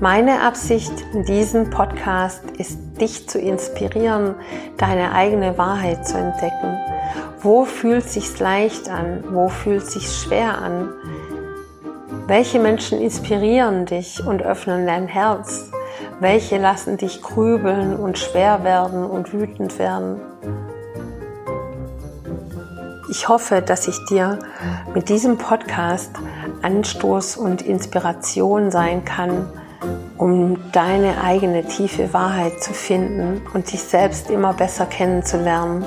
Meine Absicht in diesem Podcast ist, dich zu inspirieren, deine eigene Wahrheit zu entdecken. Wo fühlt sich's leicht an? Wo fühlt sich's schwer an? Welche Menschen inspirieren dich und öffnen dein Herz? Welche lassen dich grübeln und schwer werden und wütend werden? Ich hoffe, dass ich dir mit diesem Podcast Anstoß und Inspiration sein kann, um deine eigene tiefe Wahrheit zu finden und dich selbst immer besser kennenzulernen.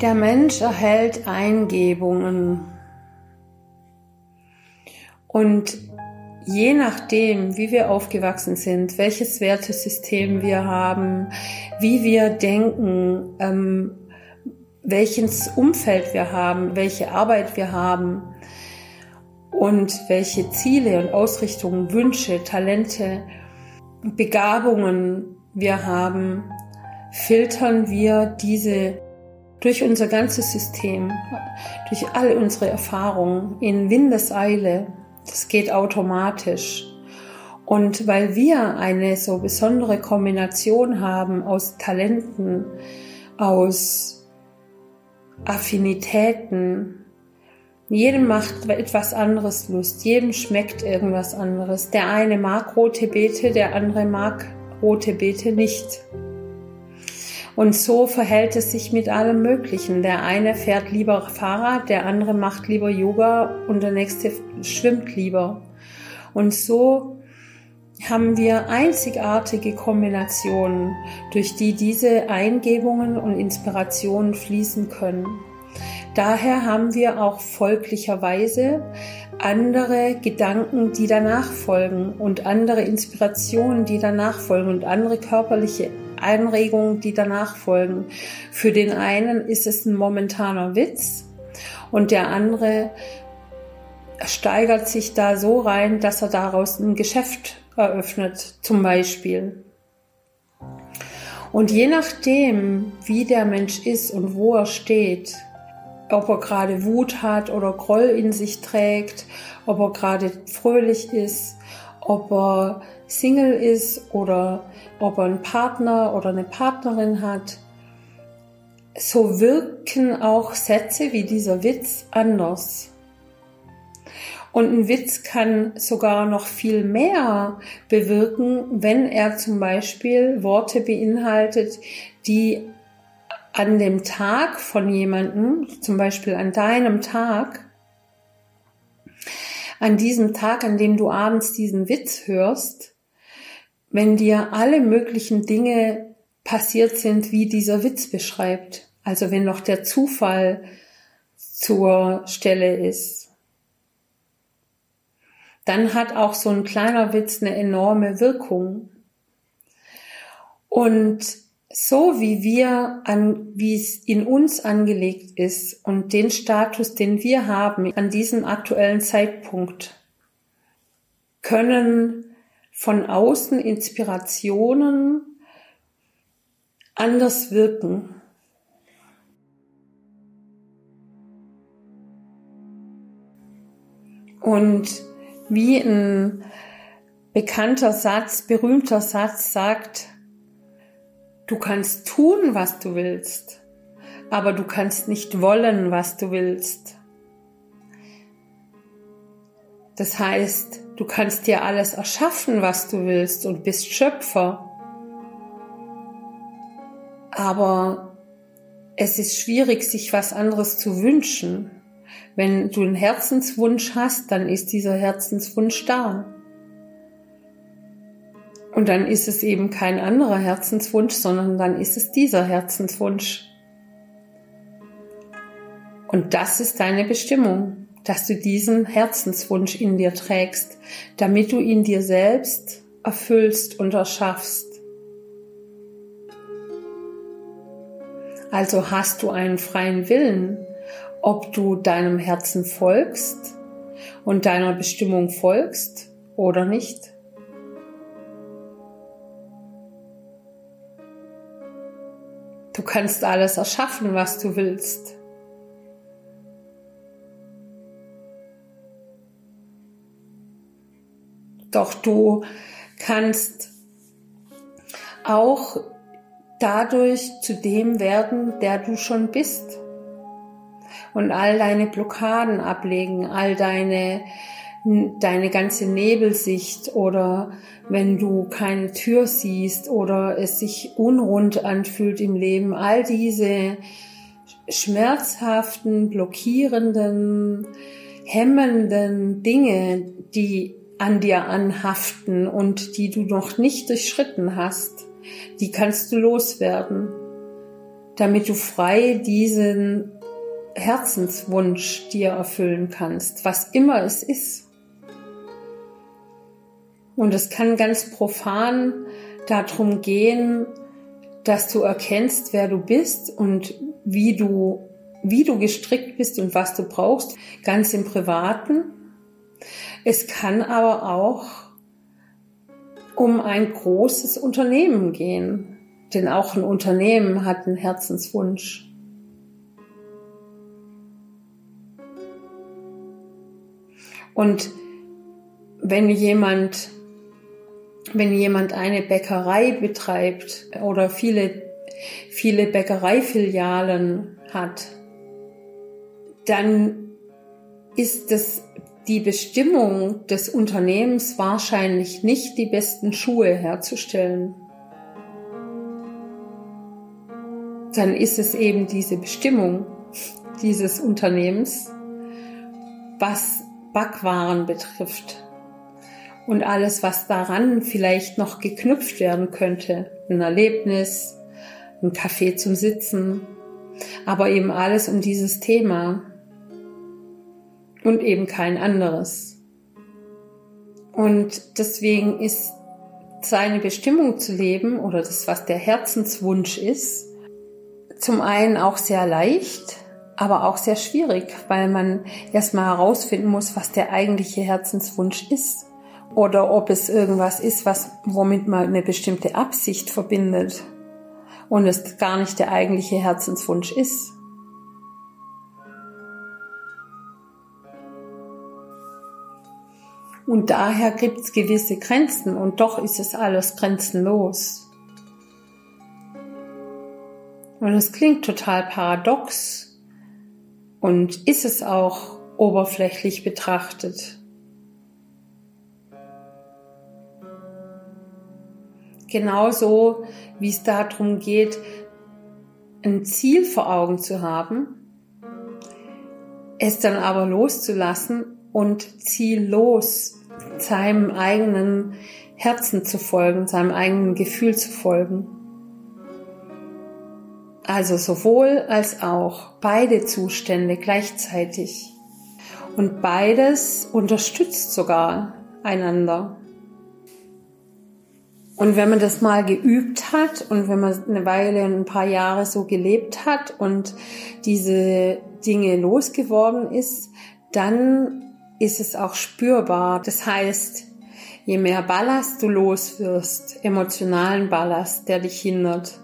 Der Mensch erhält Eingebungen. Und je nachdem, wie wir aufgewachsen sind, welches Wertesystem wir haben, wie wir denken, ähm, welches Umfeld wir haben, welche Arbeit wir haben und welche Ziele und Ausrichtungen, Wünsche, Talente, Begabungen wir haben, filtern wir diese durch unser ganzes System, durch all unsere Erfahrungen in Windeseile. Das geht automatisch. Und weil wir eine so besondere Kombination haben aus Talenten, aus Affinitäten, jedem macht etwas anderes Lust, jedem schmeckt irgendwas anderes. Der eine mag rote Beete, der andere mag rote Beete nicht. Und so verhält es sich mit allem Möglichen. Der eine fährt lieber Fahrrad, der andere macht lieber Yoga und der nächste schwimmt lieber. Und so haben wir einzigartige Kombinationen, durch die diese Eingebungen und Inspirationen fließen können. Daher haben wir auch folglicherweise andere Gedanken, die danach folgen und andere Inspirationen, die danach folgen und andere körperliche Anregungen, die danach folgen. Für den einen ist es ein momentaner Witz und der andere steigert sich da so rein, dass er daraus ein Geschäft eröffnet, zum Beispiel. Und je nachdem, wie der Mensch ist und wo er steht, ob er gerade Wut hat oder Groll in sich trägt, ob er gerade fröhlich ist, ob er Single ist oder ob er einen Partner oder eine Partnerin hat, so wirken auch Sätze wie dieser Witz anders. Und ein Witz kann sogar noch viel mehr bewirken, wenn er zum Beispiel Worte beinhaltet, die an dem Tag von jemandem, zum Beispiel an deinem Tag, an diesem Tag, an dem du abends diesen Witz hörst, wenn dir alle möglichen Dinge passiert sind, wie dieser Witz beschreibt. Also wenn noch der Zufall zur Stelle ist. Dann hat auch so ein kleiner Witz eine enorme Wirkung. Und so wie wir an, wie es in uns angelegt ist und den Status, den wir haben an diesem aktuellen Zeitpunkt, können von außen Inspirationen anders wirken. Und wie ein bekannter Satz, berühmter Satz sagt, du kannst tun, was du willst, aber du kannst nicht wollen, was du willst. Das heißt, du kannst dir alles erschaffen, was du willst und bist Schöpfer. Aber es ist schwierig, sich was anderes zu wünschen. Wenn du einen Herzenswunsch hast, dann ist dieser Herzenswunsch da. Und dann ist es eben kein anderer Herzenswunsch, sondern dann ist es dieser Herzenswunsch. Und das ist deine Bestimmung dass du diesen Herzenswunsch in dir trägst, damit du ihn dir selbst erfüllst und erschaffst. Also hast du einen freien Willen, ob du deinem Herzen folgst und deiner Bestimmung folgst oder nicht? Du kannst alles erschaffen, was du willst. Doch du kannst auch dadurch zu dem werden, der du schon bist. Und all deine Blockaden ablegen, all deine, deine ganze Nebelsicht oder wenn du keine Tür siehst oder es sich unrund anfühlt im Leben, all diese schmerzhaften, blockierenden, hemmenden Dinge, die an dir anhaften und die du noch nicht durchschritten hast, die kannst du loswerden, damit du frei diesen Herzenswunsch dir erfüllen kannst, was immer es ist. Und es kann ganz profan darum gehen, dass du erkennst, wer du bist und wie du, wie du gestrickt bist und was du brauchst, ganz im Privaten. Es kann aber auch um ein großes Unternehmen gehen, denn auch ein Unternehmen hat einen Herzenswunsch. Und wenn jemand, wenn jemand eine Bäckerei betreibt oder viele, viele Bäckereifilialen hat, dann ist es die Bestimmung des Unternehmens wahrscheinlich nicht die besten Schuhe herzustellen. Dann ist es eben diese Bestimmung dieses Unternehmens, was Backwaren betrifft und alles, was daran vielleicht noch geknüpft werden könnte. Ein Erlebnis, ein Kaffee zum Sitzen, aber eben alles um dieses Thema und eben kein anderes. Und deswegen ist seine Bestimmung zu leben oder das, was der Herzenswunsch ist, zum einen auch sehr leicht, aber auch sehr schwierig, weil man erstmal herausfinden muss, was der eigentliche Herzenswunsch ist oder ob es irgendwas ist, was womit man eine bestimmte Absicht verbindet und es gar nicht der eigentliche Herzenswunsch ist. Und daher gibt es gewisse Grenzen und doch ist es alles grenzenlos. Und es klingt total paradox und ist es auch oberflächlich betrachtet. Genauso wie es darum geht, ein Ziel vor Augen zu haben, es dann aber loszulassen und ziellos seinem eigenen Herzen zu folgen, seinem eigenen Gefühl zu folgen. Also sowohl als auch beide Zustände gleichzeitig. Und beides unterstützt sogar einander. Und wenn man das mal geübt hat und wenn man eine Weile, ein paar Jahre so gelebt hat und diese Dinge losgeworden ist, dann ist es auch spürbar. Das heißt, je mehr Ballast du los wirst, emotionalen Ballast, der dich hindert,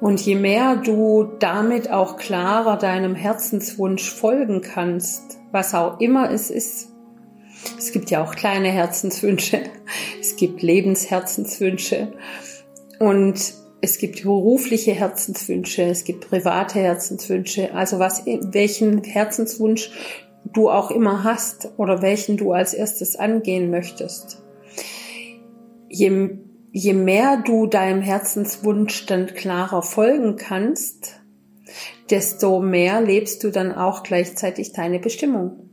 und je mehr du damit auch klarer deinem Herzenswunsch folgen kannst, was auch immer es ist. Es gibt ja auch kleine Herzenswünsche, gibt Lebensherzenswünsche und es gibt berufliche Herzenswünsche, es gibt private Herzenswünsche. Also was, welchen Herzenswunsch du auch immer hast oder welchen du als erstes angehen möchtest. Je, je mehr du deinem Herzenswunsch dann klarer folgen kannst, desto mehr lebst du dann auch gleichzeitig deine Bestimmung.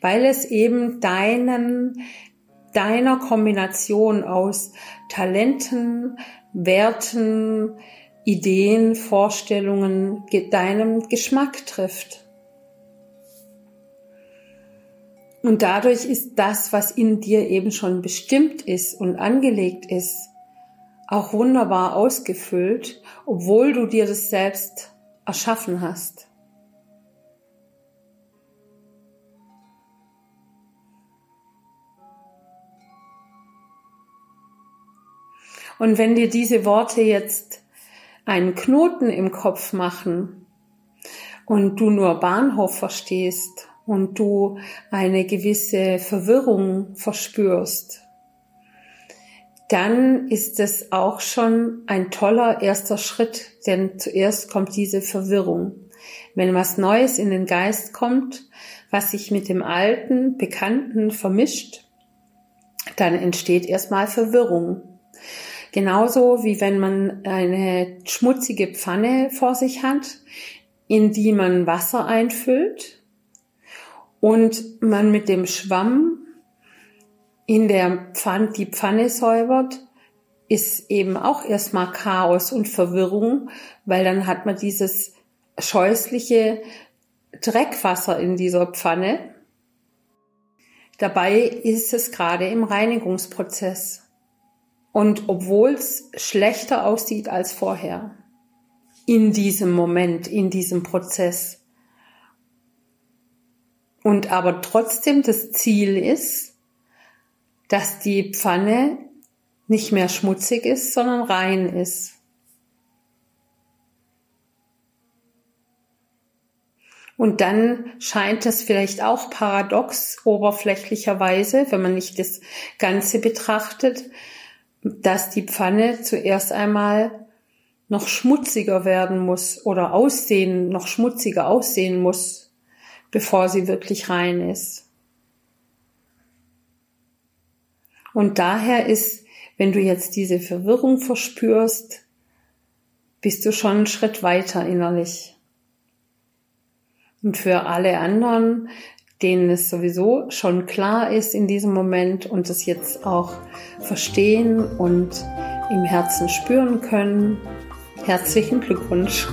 Weil es eben deinen, deiner Kombination aus Talenten, Werten, Ideen, Vorstellungen, deinem Geschmack trifft. Und dadurch ist das, was in dir eben schon bestimmt ist und angelegt ist, auch wunderbar ausgefüllt, obwohl du dir das selbst erschaffen hast. Und wenn dir diese Worte jetzt einen Knoten im Kopf machen und du nur Bahnhof verstehst und du eine gewisse Verwirrung verspürst, dann ist es auch schon ein toller erster Schritt, denn zuerst kommt diese Verwirrung. Wenn was Neues in den Geist kommt, was sich mit dem Alten, Bekannten vermischt, dann entsteht erstmal Verwirrung. Genauso wie wenn man eine schmutzige Pfanne vor sich hat, in die man Wasser einfüllt und man mit dem Schwamm in der Pfanne, die Pfanne säubert, ist eben auch erstmal Chaos und Verwirrung, weil dann hat man dieses scheußliche Dreckwasser in dieser Pfanne. Dabei ist es gerade im Reinigungsprozess. Und obwohl es schlechter aussieht als vorher, in diesem Moment, in diesem Prozess. Und aber trotzdem das Ziel ist, dass die Pfanne nicht mehr schmutzig ist, sondern rein ist. Und dann scheint es vielleicht auch paradox oberflächlicherweise, wenn man nicht das Ganze betrachtet, dass die Pfanne zuerst einmal noch schmutziger werden muss oder aussehen, noch schmutziger aussehen muss, bevor sie wirklich rein ist. Und daher ist, wenn du jetzt diese Verwirrung verspürst, bist du schon einen Schritt weiter innerlich. Und für alle anderen, denen es sowieso schon klar ist in diesem Moment und es jetzt auch verstehen und im Herzen spüren können, herzlichen Glückwunsch.